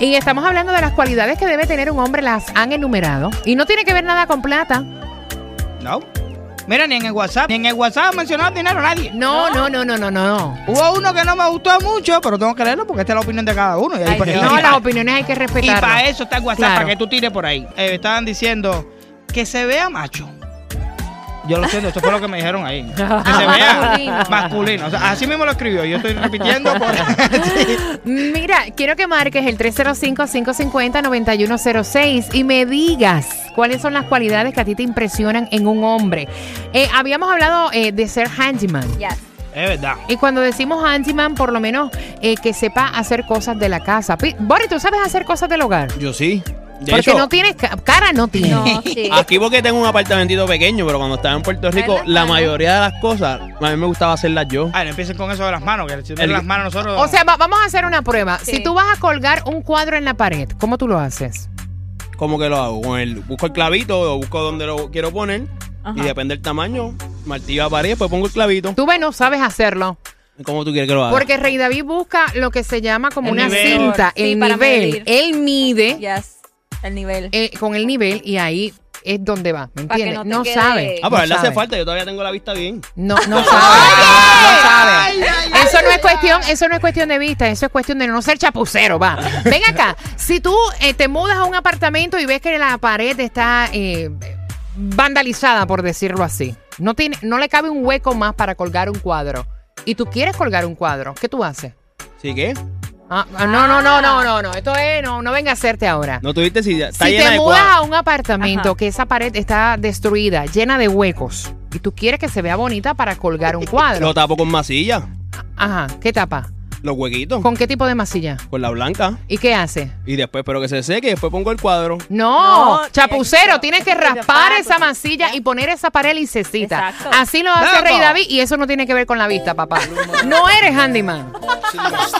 Y estamos hablando de las cualidades que debe tener un hombre, las han enumerado. Y no tiene que ver nada con plata. No. Mira, ni en el WhatsApp, ni en el WhatsApp ha mencionado dinero nadie. No, no, no, no, no, no. Hubo uno que no me gustó mucho, pero tengo que leerlo porque esta es la opinión de cada uno. Y, ahí- Ay, y- no, y- las opiniones hay que y respetar. para eso está el WhatsApp, Claro. para que tú tires por ahí. Eh, estaban diciendo que se vea macho. Yo lo siento, esto fue lo que me dijeron ahí. Que se vea Masculino. masculino. O sea, así mismo lo escribió. Yo estoy repitiendo por. Sí. Mira, quiero que marques el 305-550-9106 y me digas cuáles son las cualidades que a ti te impresionan en un hombre. Eh, habíamos hablado eh, de ser handyman. Yes. Es verdad. Y cuando decimos handyman, por lo menos eh, que sepa hacer cosas de la casa. Boris, ¿tú sabes hacer cosas del hogar? Yo sí. De Porque hecho, no tienes ca- cara, no tienes. No, sí. aquí porque tengo un apartamentito pequeño, pero cuando estaba en Puerto Rico, la manos. mayoría de las cosas a mí me gustaba hacerlas yo. Ah, no empiecen con eso de las manos, que El- las manos nosotros. O sea, va- vamos a hacer una prueba. Sí. Si tú vas a colgar un cuadro en la pared, ¿cómo tú lo haces? ¿Cómo que lo hago? Con el, busco el clavito o busco donde lo quiero poner Ajá. y depende del tamaño, martillo a pared, después pongo el clavito. Tú ves, no sabes hacerlo. ¿Cómo tú quieres que lo haga? Porque Rey David busca lo que se llama como El una nivel. cinta, Sí, el para nivel. medir. Él mide Yes. El nivel. eh, con el nivel y ahí es donde va, ¿me entiendes? no te No, quede- sabe. ah, no pero a él le hace sabe. falta, yo todavía tengo la vista bien. No, no sabe. No sabe. Eso no es cuestión, eso no es cuestión de vista, eso es cuestión de no ser chapucero, va. Ven acá, si tú eh, te mudas a un apartamento y ves que la pared está eh, vandalizada, por decirlo así, no tiene, no le cabe un hueco más para colgar un cuadro. Y tú quieres colgar un cuadro, ¿qué tú haces? ¿Sí qué? Ah, ah, no, no, no, no, no, no. Esto es, no, no venga a hacerte ahora. ¿No tuviste si está si llena te de mudas cuadros? a un apartamento Ajá. que esa pared está destruida, llena de huecos, y tú quieres que se vea bonita para colgar un cuadro. Lo tapo con masilla, Ajá, ¿qué tapa? Los huequitos, ¿Con qué tipo de masilla? con la blanca. ¿Y qué hace? Y después espero que se seque y después pongo el cuadro. No, No, chapucero, tienes que- tienes raspar esa masilla y poner esa pared lisecita. Exacto. Así lo hace. Rey David y eso no tiene que ver con la vista, papá. No eres handyman.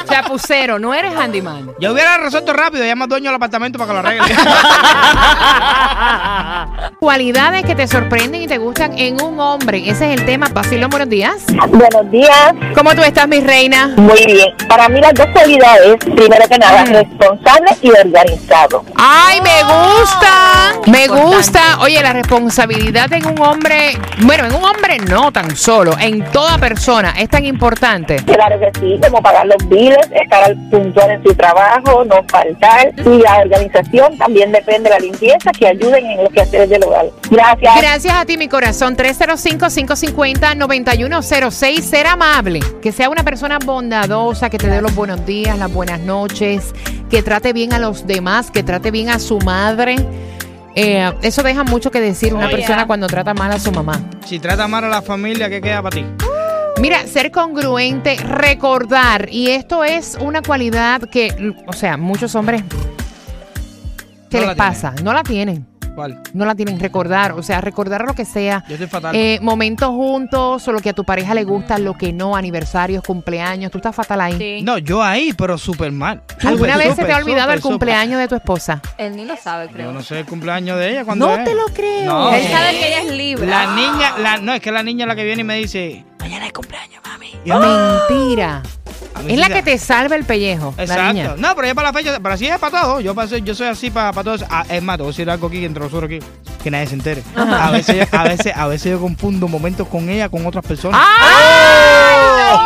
Chapucero, no eres handyman. Yo hubiera resuelto rápido, llama al dueño del apartamento para que lo arregle. Cualidades que te sorprenden y te gustan en un hombre. Ese es el tema. Basilio, buenos días. Buenos días, ¿Cómo tú estás, mi reina? muy bien. Para mí las dos cualidades, primero que nada, responsable y organizado. ¡Ay, me gusta! Me Importante. gusta. Oye, la responsabilidad en un hombre, bueno, en un hombre no tan solo, en toda persona es tan importante. Claro que sí, como pagar los biles, estar al puntual en su trabajo, no faltar. Y la organización también depende de la limpieza, que ayuden en los quehaceres del hogar. Gracias. Gracias a ti, mi corazón. 305-550-9106. Ser amable. Que sea una persona bondadosa, que te dé los buenos días, las buenas noches, que trate bien a los demás, que trate bien a su madre. Eh, eso deja mucho que decir una Oh, persona yeah. cuando trata mal a su mamá. si trata mal a la familia, ¿qué queda para ti? Mira, ser congruente, recordar. Y esto es una cualidad que, o sea, muchos hombres. ¿Qué No les pasa? No la tienen. ¿Cuál? No la tienen. Recordar, o sea, recordar lo que sea. Yo estoy fatal. Eh, momentos juntos, o lo que a tu pareja le gusta, lo que no, aniversarios, cumpleaños. Tú estás fatal ahí. Sí. no, yo ahí, pero súper mal. ¿Alguna vez se te ha olvidado el cumpleaños de tu esposa? Él ni lo sabe, creo. Yo no sé el cumpleaños de ella cuando No es. te lo creo. No. Él sabe que ella es libre. La niña, la, no, es que la niña es la que viene y me dice, mañana es cumpleaños, mami. Yo, Mentira. A mí Es la que te salva el pellejo. Exacto. No, pero ya para la fecha, pero así es para todo. Yo, ser- yo soy así para, para todos. Ah, es más, te voy a decir algo aquí entre nosotros aquí, que nadie se entere. A veces, yo- a veces, a veces yo confundo momentos con ella con otras personas. ¡Ay!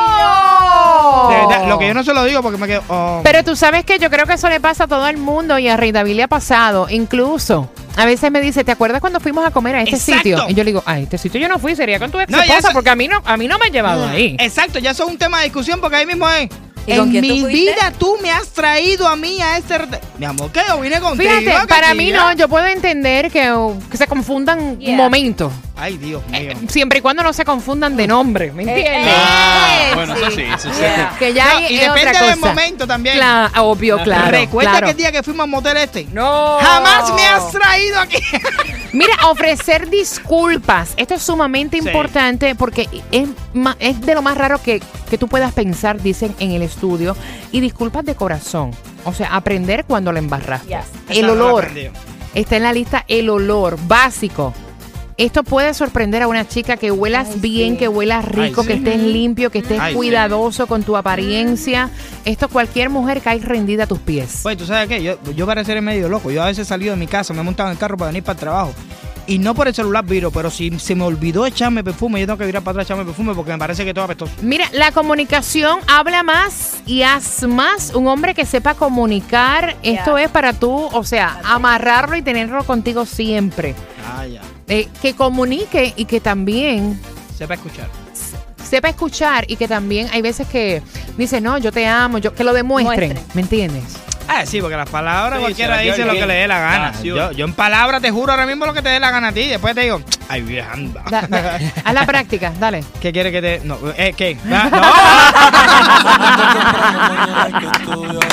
De verdad, lo que yo no se lo digo porque me quedo. oh. Pero tú sabes que yo creo que eso le pasa a todo el mundo y a Rey David le ha pasado. Incluso, a veces me dice, ¿te acuerdas cuando fuimos a comer a este Exacto. sitio? Y yo le digo, a este sitio yo no fui, sería con tu ex No, esposa, eso- porque a mí no, a mí no me han llevado ahí. Exacto, ya eso es un tema de discusión porque ahí mismo es. ¿Y con en tú mi vida tú me has traído a mí a este. Mi amor, que yo vine contigo. Fíjate, para mí no, yo puedo entender que, que se confundan Yeah. momentos. Ay, Dios mío. Siempre y cuando no se confundan de nombre, ¿me entiendes? Ah, Eh, bueno, eso sí, eso sí. Yeah. Que ya No, hay- y es otra depende del momento también. Claro, obvio, claro. Recuerda claro. que el día que fuimos al motel este. No. Jamás me has traído aquí. Mira, ofrecer disculpas. Esto es sumamente Sí. importante porque es, de lo más raro que, que tú puedas pensar, dicen en el estudio. Y disculpas de corazón. O sea, aprender cuando la embarraste. Yes. El olor. Está en la lista el olor básico. Esto puede sorprender a una chica que huelas Ay, bien, sí. que huelas rico, Ay, que sí. estés limpio, que estés Ay, sí. cuidadoso con tu apariencia. Esto cualquier mujer cae rendida a tus pies. Pues, ¿tú sabes qué? Yo, yo pareceré medio loco. Yo a veces he salido de mi casa, me he montado en el carro para venir para el trabajo. Y no por el celular viro, pero si se me olvidó echarme perfume, yo tengo que virar para atrás echarme perfume porque me parece que todo apestoso. Mira, la comunicación habla más y haz más. Un hombre que sepa comunicar, esto es para tú, o sea, amarrarlo y tenerlo contigo siempre. Ah, ya. Eh, que comunique y que también Sepa escuchar. sepa escuchar y que también hay veces que dice, no, yo te amo, yo que lo demuestren, Muestre. ¿me entiendes? Ah, sí, porque las palabras Sí, cualquiera dice lo que le dé la gana. Ah, sí, yo, yo en palabras te juro ahora mismo lo que te dé la gana a ti. Después te digo, ay, vieja, anda. Da- da- haz la práctica, dale. ¿Qué quiere que te.? No, eh, ¿qué? Ah, No.